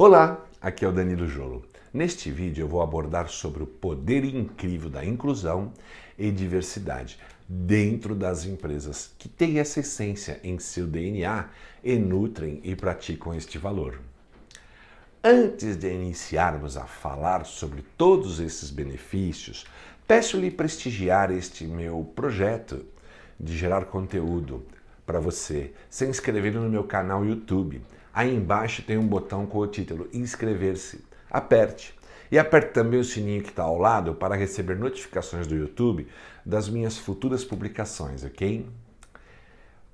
Olá, aqui é o Danilo Jolo. Neste vídeo eu vou abordar sobre o poder incrível da inclusão e diversidade dentro das empresas que têm essa essência em seu DNA e nutrem e praticam este valor. Antes de iniciarmos a falar sobre todos esses benefícios, peço-lhe prestigiar este meu projeto de gerar conteúdo para você, se inscrever no meu canal YouTube. Aí embaixo tem um botão com o título Inscrever-se. Aperte. E aperte também o sininho que está ao lado para receber notificações do YouTube das minhas futuras publicações, ok?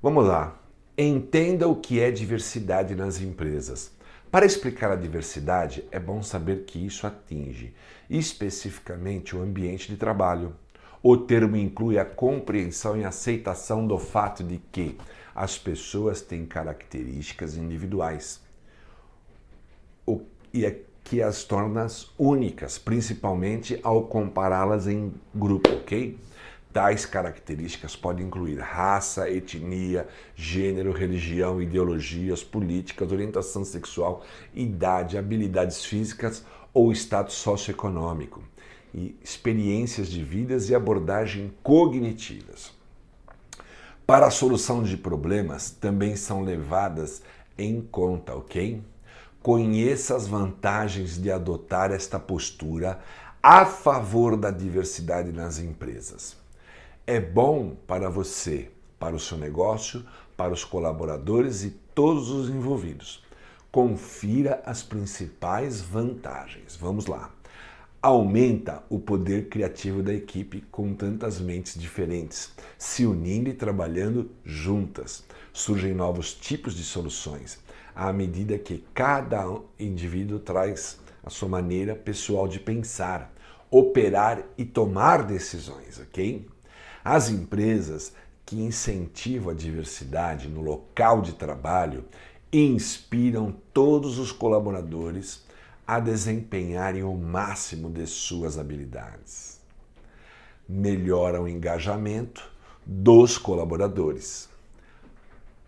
Vamos lá. Entenda o que é diversidade nas empresas. Para explicar a diversidade, é bom saber que isso atinge especificamente o ambiente de trabalho. O termo inclui a compreensão e aceitação do fato de que as pessoas têm características individuais, o, e é que as torna únicas, principalmente ao compará-las em grupo, ok? Tais características podem incluir raça, etnia, gênero, religião, ideologias, políticas, orientação sexual, idade, habilidades físicas ou status socioeconômico e experiências de vidas e abordagem cognitivas. Para a solução de problemas também são levadas em conta, ok? Conheça as vantagens de adotar esta postura a favor da diversidade nas empresas. É bom para você, para o seu negócio, para os colaboradores e todos os envolvidos. Confira as principais vantagens. Vamos lá aumenta o poder criativo da equipe com tantas mentes diferentes, se unindo e trabalhando juntas. Surgem novos tipos de soluções, à medida que cada indivíduo traz a sua maneira pessoal de pensar, operar e tomar decisões, ok? As empresas que incentivam a diversidade no local de trabalho inspiram todos os colaboradores a desempenharem o máximo de suas habilidades. Melhora o engajamento dos colaboradores.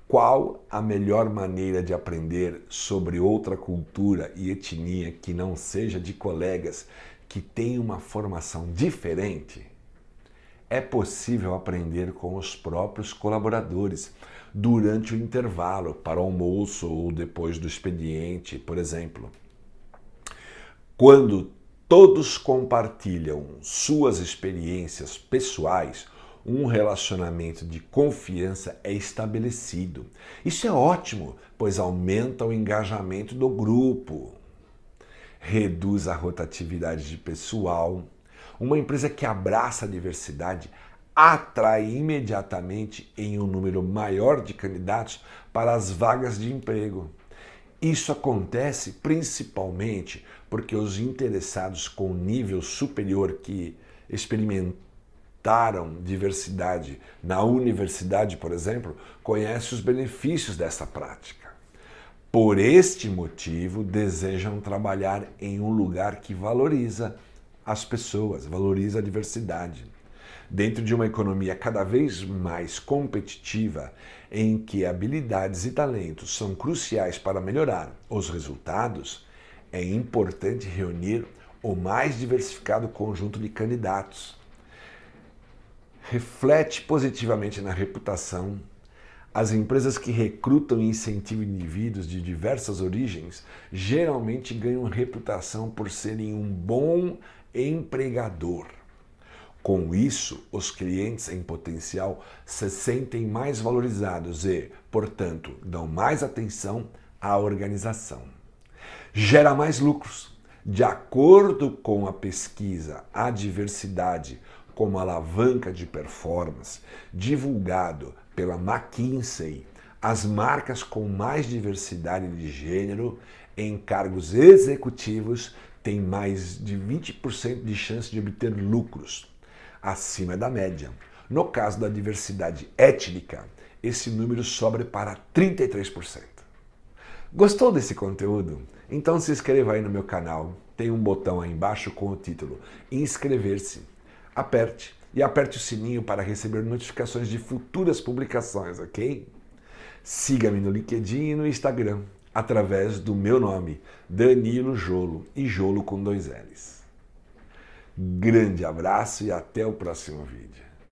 Qual a melhor maneira de aprender sobre outra cultura e etnia que não seja de colegas que têm uma formação diferente? É possível aprender com os próprios colaboradores durante o intervalo, para o almoço ou depois do expediente, por exemplo. Quando todos compartilham suas experiências pessoais, um relacionamento de confiança é estabelecido. Isso é ótimo, pois aumenta o engajamento do grupo, reduz a rotatividade de pessoal. Uma empresa que abraça a diversidade atrai imediatamente em um número maior de candidatos para as vagas de emprego. Isso acontece principalmente porque os interessados com nível superior que experimentaram diversidade na universidade, por exemplo, conhecem os benefícios dessa prática. Por este motivo, desejam trabalhar em um lugar que valoriza as pessoas, valoriza a diversidade. Dentro de uma economia cada vez mais competitiva, em que habilidades e talentos são cruciais para melhorar os resultados, é importante reunir o mais diversificado conjunto de candidatos. Reflete positivamente na reputação. As empresas que recrutam e incentivam indivíduos de diversas origens geralmente ganham reputação por serem um bom empregador. Com isso, os clientes em potencial se sentem mais valorizados e, portanto, dão mais atenção à organização. Gera mais lucros. De acordo com a pesquisa A Diversidade como alavanca de performance, divulgado pela McKinsey, as marcas com mais diversidade de gênero em cargos executivos têm mais de 20% de chance de obter lucros acima da média. No caso da diversidade étnica, esse número sobe para 33%. Gostou desse conteúdo? Então se inscreva aí no meu canal. Tem um botão aí embaixo com o título Inscrever-se. Aperte e aperte o sininho para receber notificações de futuras publicações, ok? Siga-me no LinkedIn e no Instagram. através do meu nome, Danilo Jolo, e Jolo com dois L's. Grande abraço e até o próximo vídeo.